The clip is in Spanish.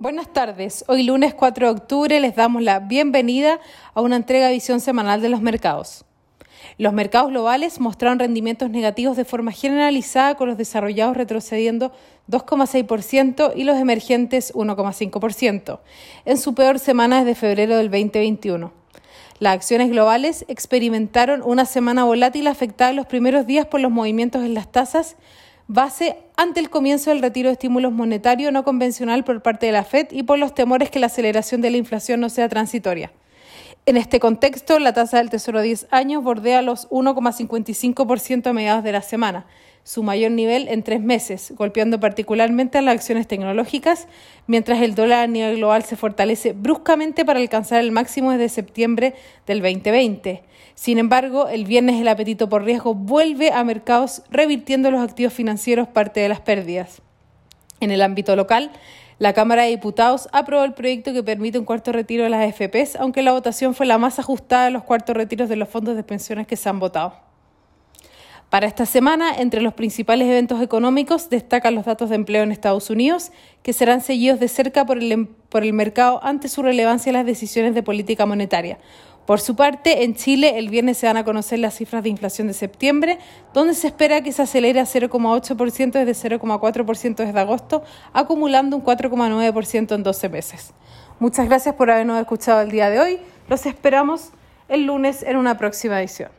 Buenas tardes. Hoy lunes 4 de octubre les damos la bienvenida a una entrega de visión semanal de los mercados. Los mercados globales mostraron rendimientos negativos de forma generalizada con los desarrollados retrocediendo 2,6% y los emergentes 1,5%, en su peor semana desde febrero del 2021. Las acciones globales experimentaron una semana volátil afectada en los primeros días por los movimientos en las tasas base ante el comienzo del retiro de estímulos monetarios no convencional por parte de la Fed y por los temores que la aceleración de la inflación no sea transitoria. En este contexto, la tasa del Tesoro a 10 años bordea los 1,55% a mediados de la semana, su mayor nivel en tres meses, golpeando particularmente a las acciones tecnológicas, mientras el dólar a nivel global se fortalece bruscamente para alcanzar el máximo desde septiembre del 2020. Sin embargo, el viernes el apetito por riesgo vuelve a mercados revirtiendo los activos financieros parte de las pérdidas. En el ámbito local, la Cámara de Diputados aprobó el proyecto que permite un cuarto retiro de las FPs, aunque la votación fue la más ajustada de los cuartos retiros de los fondos de pensiones que se han votado. Para esta semana, entre los principales eventos económicos destacan los datos de empleo en Estados Unidos, que serán seguidos de cerca por el, por el mercado ante su relevancia en las decisiones de política monetaria. Por su parte, en Chile el viernes se van a conocer las cifras de inflación de septiembre, donde se espera que se acelere a 0,8% desde 0,4% desde agosto, acumulando un 4,9% en 12 meses. Muchas gracias por habernos escuchado el día de hoy. Los esperamos el lunes en una próxima edición.